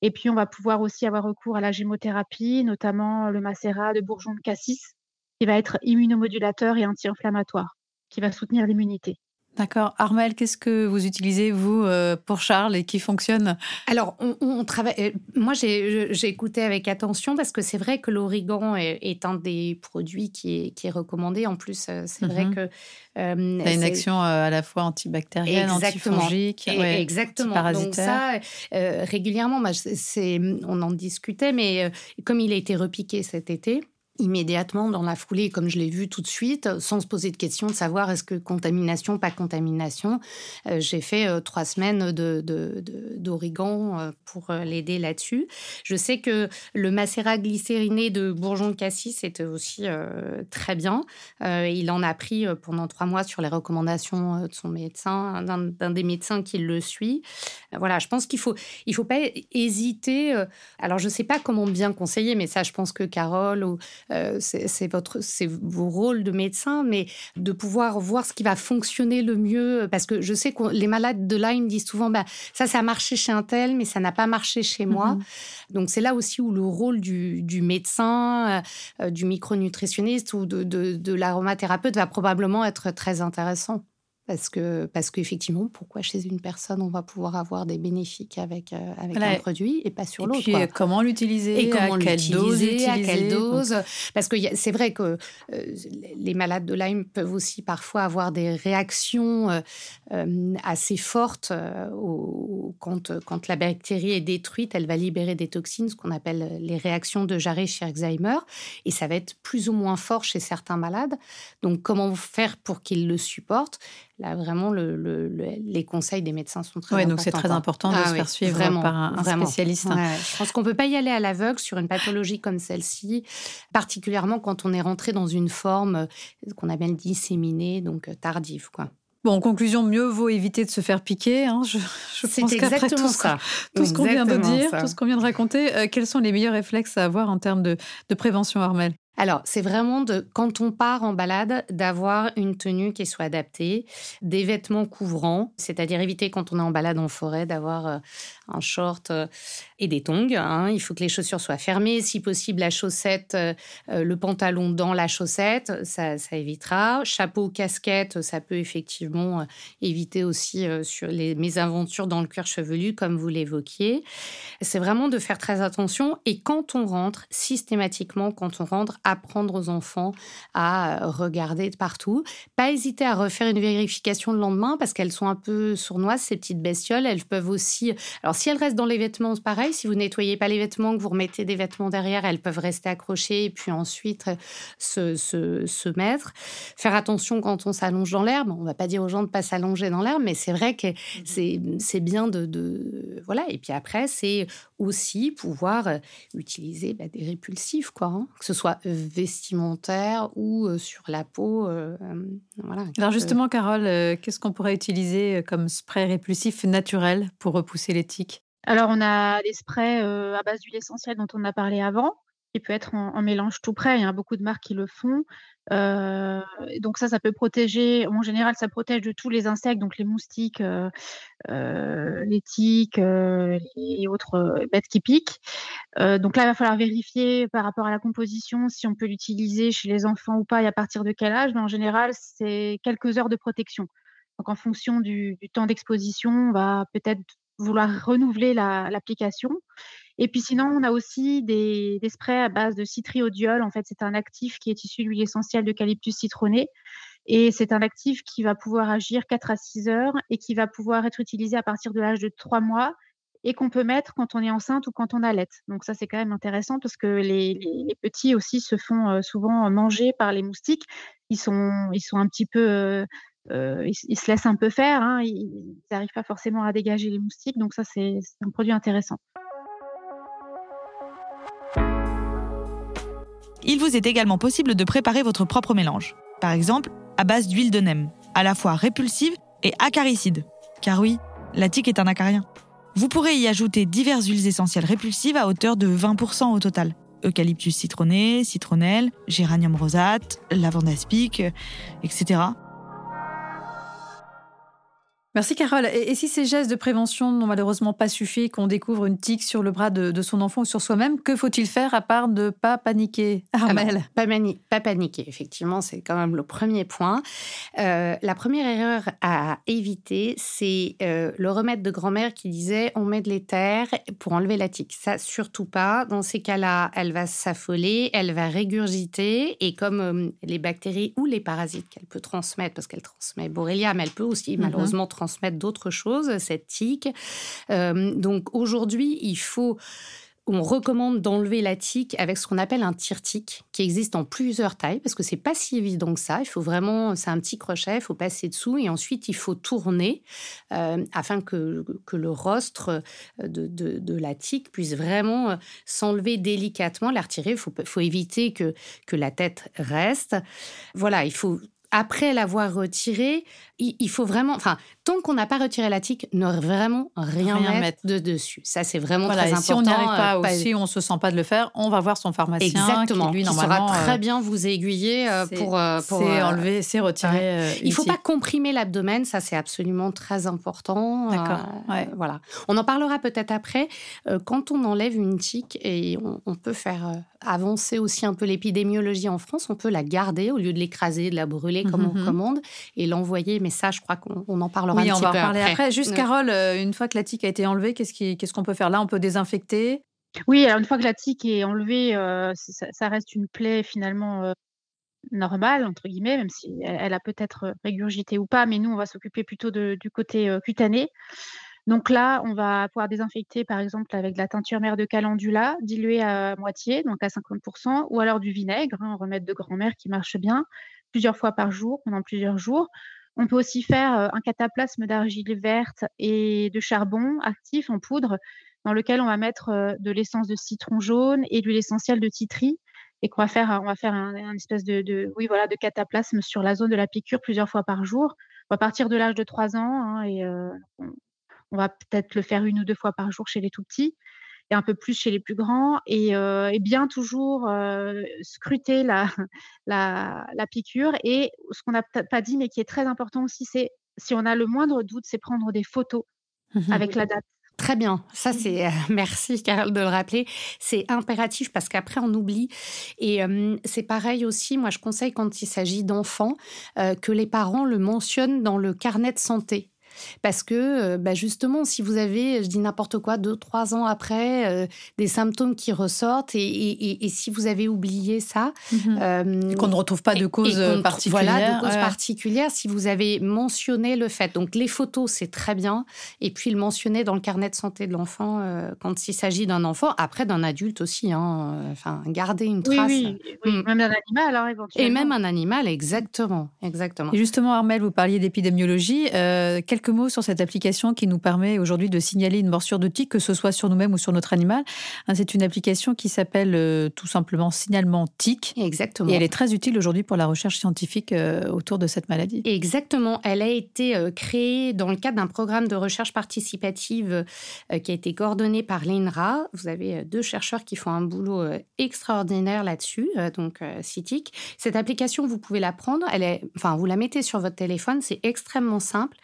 Et puis on va pouvoir aussi avoir recours à la gémothérapie, notamment le macérat de bourgeon de cassis, qui va être immunomodulateur et anti-inflammatoire, qui va soutenir l'immunité. D'accord. Armel, qu'est-ce que vous utilisez, vous, euh, pour Charles et qui fonctionne? Alors, on, travaille. Euh, moi, j'ai écouté avec attention parce que c'est vrai que l'origan est, un des produits qui est, recommandé. En plus, euh, c'est vrai mhm. que. Euh, a une action à la fois antibactérienne, antifongique, exactement. Donc, ça, régulièrement, on en discutait, mais comme il a été repiqué cet été, immédiatement dans la foulée, comme je l'ai vu tout de suite, sans se poser de questions de savoir est-ce que contamination, pas contamination. Euh, j'ai fait euh, trois semaines d'origan de, euh, pour l'aider là-dessus. Je sais que le macérat glycériné de bourgeon de cassis était aussi très bien. il en a pris pendant trois mois sur les recommandations de son médecin, d'un des médecins qui le suit. voilà, je pense qu'il faut, il faut pas hésiter. alors, je sais pas comment bien conseiller, mais ça, je pense que Carole ou euh, c'est votre, c'est vos rôles de médecin, mais de pouvoir voir ce qui va fonctionner le mieux. Parce que je sais que les malades de Lyme disent souvent, bah, ça, ça a marché chez un tel, mais ça n'a pas marché chez moi. Mhm. Donc c'est là aussi où le rôle du, médecin, euh, euh, du micronutritionniste ou de, de l'aromathérapeute va probablement être très intéressant. Parce que parce qu'effectivement, pourquoi chez une personne on va pouvoir avoir des bénéfices avec euh, avec un produit et pas sur l'autre. Et puis comment l'utiliser? Et comment à quelle dose À quelle dose? Parce que c'est vrai que euh, les malades de Lyme peuvent aussi parfois avoir des réactions euh, assez fortes au, quand quand la bactérie est détruite, elle va libérer des toxines, ce qu'on appelle les réactions de Jarret chez Alzheimer, et ça va être plus ou moins fort chez certains malades. Donc comment faire pour qu'ils le supportent? Là vraiment le, les conseils des médecins sont très importants. donc c'est très important de ah se faire suivre vraiment, par un, spécialiste. Je pense qu'on peut pas y aller à l'aveugle sur une pathologie comme celle-ci, particulièrement quand on est rentré dans une forme euh, qu'on appelle disséminée, donc euh, tardive, quoi. Bon, en conclusion, mieux vaut éviter de se faire piquer. Hein. Je, je pense qu'après tout, ça. tout ce qu'on vient de dire, tout ce qu'on vient de raconter, euh, quels sont les meilleurs réflexes à avoir en termes de, de prévention, Armel alors, c'est vraiment de, quand on part en balade, d'avoir une tenue qui soit adaptée, des vêtements couvrants, c'est-à-dire éviter quand on est en balade en forêt d'avoir euh, un short euh, et des tongs. Hein. Il faut que les chaussures soient fermées, si possible la chaussette, euh, le pantalon dans la chaussette, ça, ça, évitera. Chapeau, casquette, ça peut effectivement éviter aussi sur les mésaventures dans le cuir chevelu, comme vous l'évoquiez. C'est vraiment de faire très attention et quand on rentre, systématiquement, quand on rentre, apprendre aux enfants à euh, regarder de partout. Pas hésiter à refaire une vérification le lendemain parce qu'elles sont un peu sournoises, ces petites bestioles. Elles peuvent aussi. Alors, si elles restent dans les vêtements, c'est pareil. Si vous nettoyez pas les vêtements, que vous remettez des vêtements derrière, elles peuvent rester accrochées et puis ensuite euh, se, se, se mettre. Faire attention quand on s'allonge dans l'herbe. On va pas dire aux gens de pas s'allonger dans l'herbe, mais c'est vrai que mmh c'est bien de, de, Voilà. Et puis après, c'est aussi pouvoir euh, utiliser bah, des répulsifs, quoi. Hein. Que ce soit vestimentaire ou sur la peau. voilà. Alors justement, Carole, qu'est-ce qu'on pourrait utiliser comme spray répulsif naturel pour repousser les tiques Alors on a des sprays à base d'huile essentielle dont on a parlé avant qui peut être en, mélange tout près. Il y a beaucoup de marques qui le font. Euh, donc ça, ça peut protéger. En général, ça protège de tous les insectes, donc les moustiques, euh, euh, les tiques et autres bêtes qui piquent. donc là, il va falloir vérifier par rapport à la composition si on peut l'utiliser chez les enfants ou pas et à partir de quel âge. Mais en général, c'est quelques heures de protection. Donc en fonction du, temps d'exposition, on va peut-être vouloir renouveler l'application. Et puis sinon, on a aussi des, sprays à base de citriodiol. En fait, c'est un actif qui est issu de l'huile essentielle d'eucalyptus citronné. Et c'est un actif qui va pouvoir agir 4 à 6 heures et qui va pouvoir être utilisé à partir de l'âge de 3 mois et qu'on peut mettre quand on est enceinte ou quand on allait. Donc ça, c'est quand même intéressant parce que les, petits aussi se font euh, souvent manger par les moustiques ils sont, un petit peu, ils, se laissent un peu faire. Hein, ils n'arrivent pas forcément à dégager les moustiques, donc ça c'est un produit intéressant. Il vous est également possible de préparer votre propre mélange. Par exemple, à base d'huile de nem, à la fois répulsive et acaricide. Car oui, la tique est un acarien. Vous pourrez y ajouter diverses huiles essentielles répulsives à hauteur de 20% au total. Eucalyptus citronné, citronnelle, géranium rosate, lavande aspic, etc. Merci Carole. Et, si ces gestes de prévention n'ont malheureusement pas suffi, qu'on découvre une tique sur le bras de, son enfant ou sur soi-même, que faut-il faire à part de ne pas paniquer Armel pas, pas, paniquer, effectivement, c'est quand même le premier point. Euh, la première erreur à éviter, c'est euh, le remède de grand-mère qui disait on met de l'éther pour enlever la tique. Ça, surtout pas. Dans ces cas-là, elle va s'affoler, elle va régurgiter et comme euh, les bactéries ou les parasites qu'elle peut transmettre, parce qu'elle transmet Borrelia, mais elle peut aussi mhm. malheureusement transmettre transmettre d'autres choses, cette tique. Euh, donc aujourd'hui, il faut on recommande d'enlever la tique avec ce qu'on appelle un tire-tique qui existe en plusieurs tailles parce que c'est pas si évident que ça. Il faut vraiment, c'est un petit crochet, il faut passer dessous et ensuite il faut tourner euh, afin que, que, le rostre de, de, la tique puisse vraiment euh, s'enlever délicatement, la retirer. Il faut, faut éviter que, que la tête reste. Voilà, il faut après l'avoir retiré, il, faut vraiment, enfin, tant qu'on n'a pas retiré la tique, ne vraiment rien, mettre, de dessus. Ça, c'est vraiment très important. Si on n'y arrive pas, ou si on se sent pas de le faire, on va voir son pharmacien. Exactement. Qui, lui, normalement, saura très euh, bien vous aiguiller euh, pour, euh, pour c'est enlever, c'est retirer. il faut pas comprimer l'abdomen, ça c'est absolument très important. D'accord. Voilà. On en parlera peut-être après. quand on enlève une tique et on, peut faire avancer aussi un peu l'épidémiologie en France, on peut la garder au lieu de l'écraser, de la brûler comme on mhm. commande et l'envoyer mais ça, je crois qu'on en parlera oui, un petit peu on va en parler après. Juste, Carole, euh, une fois que la tique a été enlevée, qu'est-ce qu'on peut faire là? On peut désinfecter? Oui, alors une fois que la tique est enlevée, euh, ça, reste une plaie finalement euh, normale, entre guillemets, même si elle, a peut-être régurgité ou pas, mais nous, on va s'occuper plutôt du côté cutané. Donc là, on va pouvoir désinfecter, par exemple, avec de la teinture mère de calendula, diluée à moitié, donc à 50%, ou alors du vinaigre, hein, remède de grand-mère qui marche bien, plusieurs fois par jour, pendant plusieurs jours. On peut aussi faire euh, un cataplasme d'argile verte et de charbon actif en poudre dans lequel on va mettre euh, de l'essence de citron jaune et de l'huile essentielle de titri et qu'on va faire, on va faire un, espèce de, voilà, de cataplasme sur la zone de la piqûre plusieurs fois par jour. On va partir de l'âge de 3 ans hein, et euh, va peut-être le faire une ou deux fois par jour chez les tout petits et un peu plus chez les plus grands, et, euh, bien toujours euh, scruter la, la, piqûre. Et ce qu'on n'a pas dit, mais qui est très important aussi, c'est si on a le moindre doute, c'est prendre des photos mmh avec la date. Très bien, ça mmh. c'est merci Carole de le rappeler, c'est impératif parce qu'après on oublie et c'est pareil aussi. Moi je conseille quand il s'agit d'enfants euh, que les parents le mentionnent dans le carnet de santé parce que, euh, bah, justement, si vous avez, je dis n'importe quoi, deux, trois ans après, euh, des symptômes qui ressortent, et, si vous avez oublié ça... Mhm. Euh, qu'on ne retrouve pas de cause particulière. Voilà, de cause particulière, si vous avez mentionné le fait. Donc, les photos, c'est très bien. Et puis, le mentionner dans le carnet de santé de l'enfant quand il s'agit d'un enfant. Après, d'un adulte aussi. Hein, enfin, garder une trace. Oui, oui, mm. même d'un animal, alors éventuellement. Et même un animal, exactement. exactement. Et justement, Armel, vous parliez d'épidémiologie. quelques mots sur cette application qui nous permet aujourd'hui de signaler une morsure de tique, que ce soit sur nous-mêmes ou sur notre animal. Hein, c'est une application qui s'appelle euh, tout simplement signalement tic. Exactement. Et elle est très utile aujourd'hui pour la recherche scientifique euh, autour de cette maladie. Exactement. Elle a été euh, créée dans le cadre d'un programme de recherche participative qui a été coordonné par l'INRA. Vous avez deux chercheurs qui font un boulot extraordinaire là-dessus, donc CITIC. Cette application, vous pouvez la prendre. Elle est, enfin, vous la mettez sur votre téléphone. C'est extrêmement simple.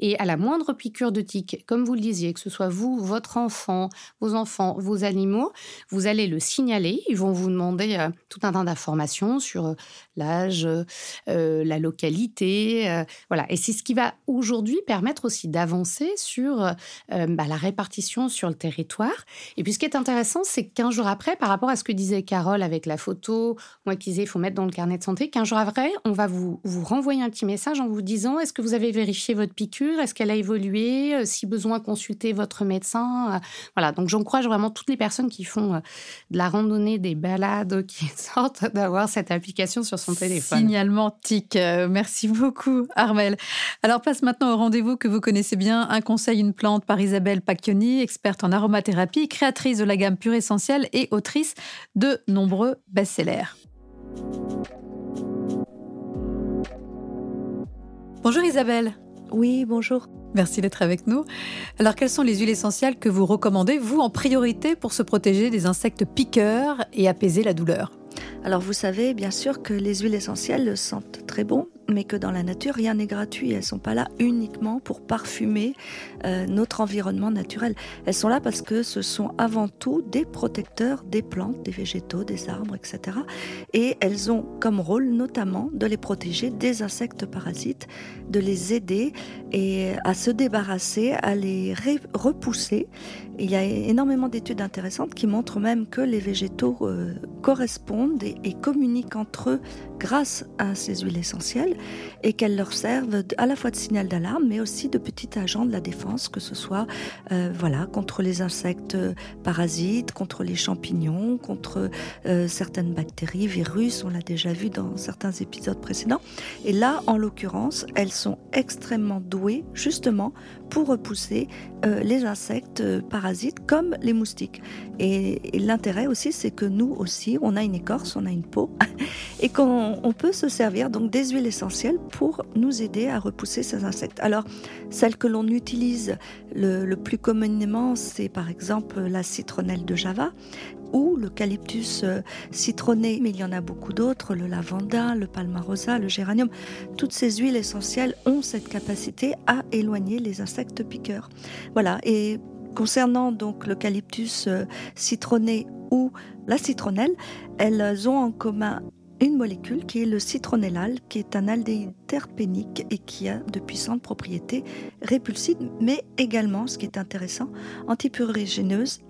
Et à la moindre piqûre de tique, comme vous le disiez, que ce soit vous, votre enfant, vos enfants, vos animaux, vous allez le signaler. Ils vont vous demander euh, tout un tas d'informations sur euh, l'âge, euh, la localité. voilà. Et c'est ce qui va aujourd'hui permettre aussi d'avancer sur bah, la répartition sur le territoire. Et puis ce qui est intéressant, c'est qu'un jour après, par rapport à ce que disait Carole avec la photo, moi qui disais il faut mettre dans le carnet de santé, qu'un jour après, on va vous, vous renvoyer un petit message en vous disant est-ce que vous avez vérifié votre piqûre? Est-ce qu'elle a évolué? Si besoin, consulter votre médecin. Voilà, donc j'encourage vraiment toutes les personnes qui font de la randonnée, des balades, qui sortent d'avoir cette application sur son téléphone. Signalement TIC. Merci beaucoup, Armel. Alors passe maintenant au rendez-vous que vous connaissez bien, Un conseil, une plante par Isabelle Pacchioni, experte en aromathérapie, créatrice de la gamme Pure Essentielle et autrice de nombreux best-sellers. Bonjour Isabelle. Oui, bonjour. Merci d'être avec nous. Alors, quelles sont les huiles essentielles que vous recommandez, vous, en priorité, pour se protéger des insectes piqueurs et apaiser la douleur? Alors, vous savez, bien sûr, que les huiles essentielles sentent très bon, mais que dans la nature, rien n'est gratuit. Elles ne sont pas là uniquement pour parfumer euh, notre environnement naturel. Elles sont là parce que ce sont avant tout des protecteurs des plantes, des végétaux, des arbres, etc. Et elles ont comme rôle notamment de les protéger des insectes parasites, de les aider et à se débarrasser, à les repousser. il y a énormément d'études intéressantes qui montrent même que les végétaux euh, correspondent et communiquent entre eux grâce à ces huiles essentielles et qu'elles leur servent à la fois de signal d'alarme, mais aussi de petit agent de la défense, que ce soit euh, voilà contre les insectes parasites, contre les champignons, contre euh, certaines bactéries, virus. On l'a déjà vu dans certains épisodes précédents. Et là, en l'occurrence, elles sont extrêmement douées justement pour repousser euh, les insectes parasites comme les moustiques. Et, l'intérêt aussi, c'est que nous aussi, on a une écorce, on a une peau, et qu'on peut se servir donc des huiles essentielles pour nous aider à repousser ces insectes. Alors, celle que l'on utilise le, plus communément, c'est par exemple la citronnelle de Java ou l'eucalyptus euh, citronné, mais il y en a beaucoup d'autres, le lavanda, le palmarosa, le géranium. Toutes ces huiles essentielles ont cette capacité à éloigner les insectes piqueurs. Voilà, et concernant donc l'eucalyptus euh, citronné ou la citronnelle, elles ont en commun une molécule qui est le citronnellal, qui est un aldéhyde terpénique et qui a de puissantes propriétés répulsives, mais également, ce qui est intéressant, antipurigéneuse,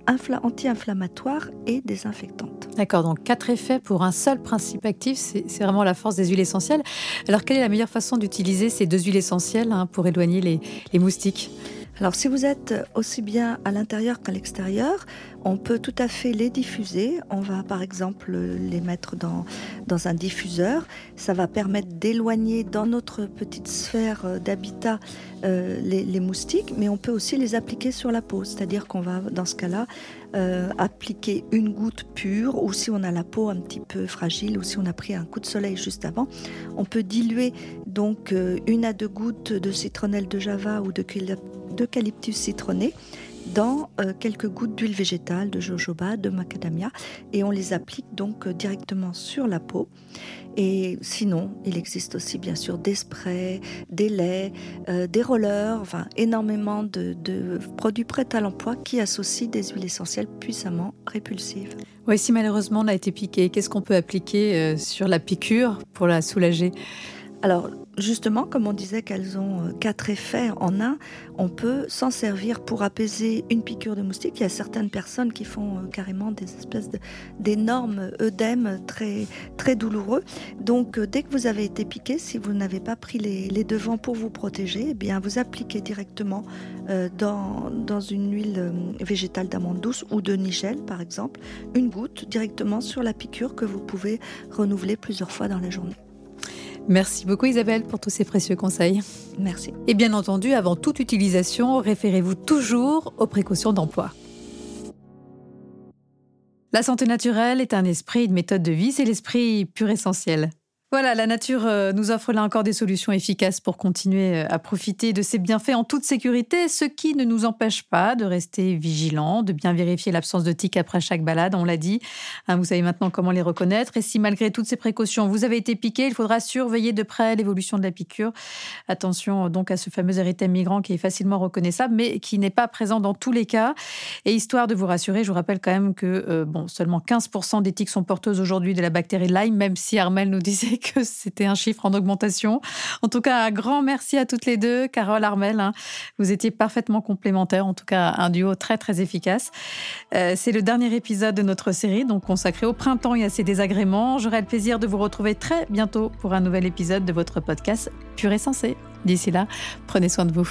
anti-inflammatoire et désinfectante. D'accord, donc quatre effets pour un seul principe actif, c'est vraiment la force des huiles essentielles. Alors, quelle est la meilleure façon d'utiliser ces deux huiles essentielles hein, pour éloigner les moustiques? Alors si vous êtes aussi bien à l'intérieur qu'à l'extérieur, on peut tout à fait les diffuser. On va par exemple les mettre dans, dans un diffuseur. Ça va permettre d'éloigner dans notre petite sphère d'habitat euh, les, moustiques, mais on peut aussi les appliquer sur la peau. C'est-à-dire qu'on va dans ce cas-là euh, appliquer une goutte pure ou si on a la peau un petit peu fragile ou si on a pris un coup de soleil juste avant, on peut diluer donc euh, une à deux gouttes de citronnelle de java ou de d'eucalyptus citronné dans euh, quelques gouttes d'huile végétale, de jojoba, de macadamia, et on les applique donc euh, directement sur la peau. Et sinon, il existe aussi bien sûr des sprays, des laits, euh, des rollers, enfin énormément de, de produits prêts à l'emploi qui associent des huiles essentielles puissamment répulsives. Oui, si malheureusement on a été piqué, qu'est-ce qu'on peut appliquer sur la piqûre pour la soulager? Alors justement, comme on disait qu'elles ont euh, quatre effets en un, on peut s'en servir pour apaiser une piqûre de moustique. Il y a certaines personnes qui font euh, carrément des espèces d'énormes œdèmes très, très douloureux. Donc euh, dès que vous avez été piqué, si vous n'avez pas pris les, devants pour vous protéger, eh bien vous appliquez directement dans, dans une huile végétale d'amande douce ou de nigel par exemple, une goutte directement sur la piqûre que vous pouvez renouveler plusieurs fois dans la journée. Merci beaucoup Isabelle pour tous ces précieux conseils. Merci. Et bien entendu, avant toute utilisation, référez-vous toujours aux précautions d'emploi. La santé naturelle est un esprit, une méthode de vie, c'est l'esprit pur essentiel. Voilà, la nature euh, nous offre là encore des solutions efficaces pour continuer euh, à profiter de ses bienfaits en toute sécurité, ce qui ne nous empêche pas de rester vigilants, de bien vérifier l'absence de tiques après chaque balade, on l'a dit. Hein, vous savez maintenant comment les reconnaître. Et si malgré toutes ces précautions, vous avez été piqué, il faudra surveiller de près l'évolution de la piqûre. Attention donc à ce fameux érythème migrant qui est facilement reconnaissable, mais qui n'est pas présent dans tous les cas. Et histoire de vous rassurer, je vous rappelle quand même que euh, bon, seulement 15% des tiques sont porteuses aujourd'hui de la bactérie Lyme, même si Armel nous disait que c'était un chiffre en augmentation. En tout cas, un grand merci à toutes les deux. Carole, Armel, hein. vous étiez parfaitement complémentaires. En tout cas, un duo très, très efficace. Euh, c'est le dernier épisode de notre série, donc consacré au printemps et à ses désagréments. J'aurai le plaisir de vous retrouver très bientôt pour un nouvel épisode de votre podcast Pur et Sensé. D'ici là, prenez soin de vous.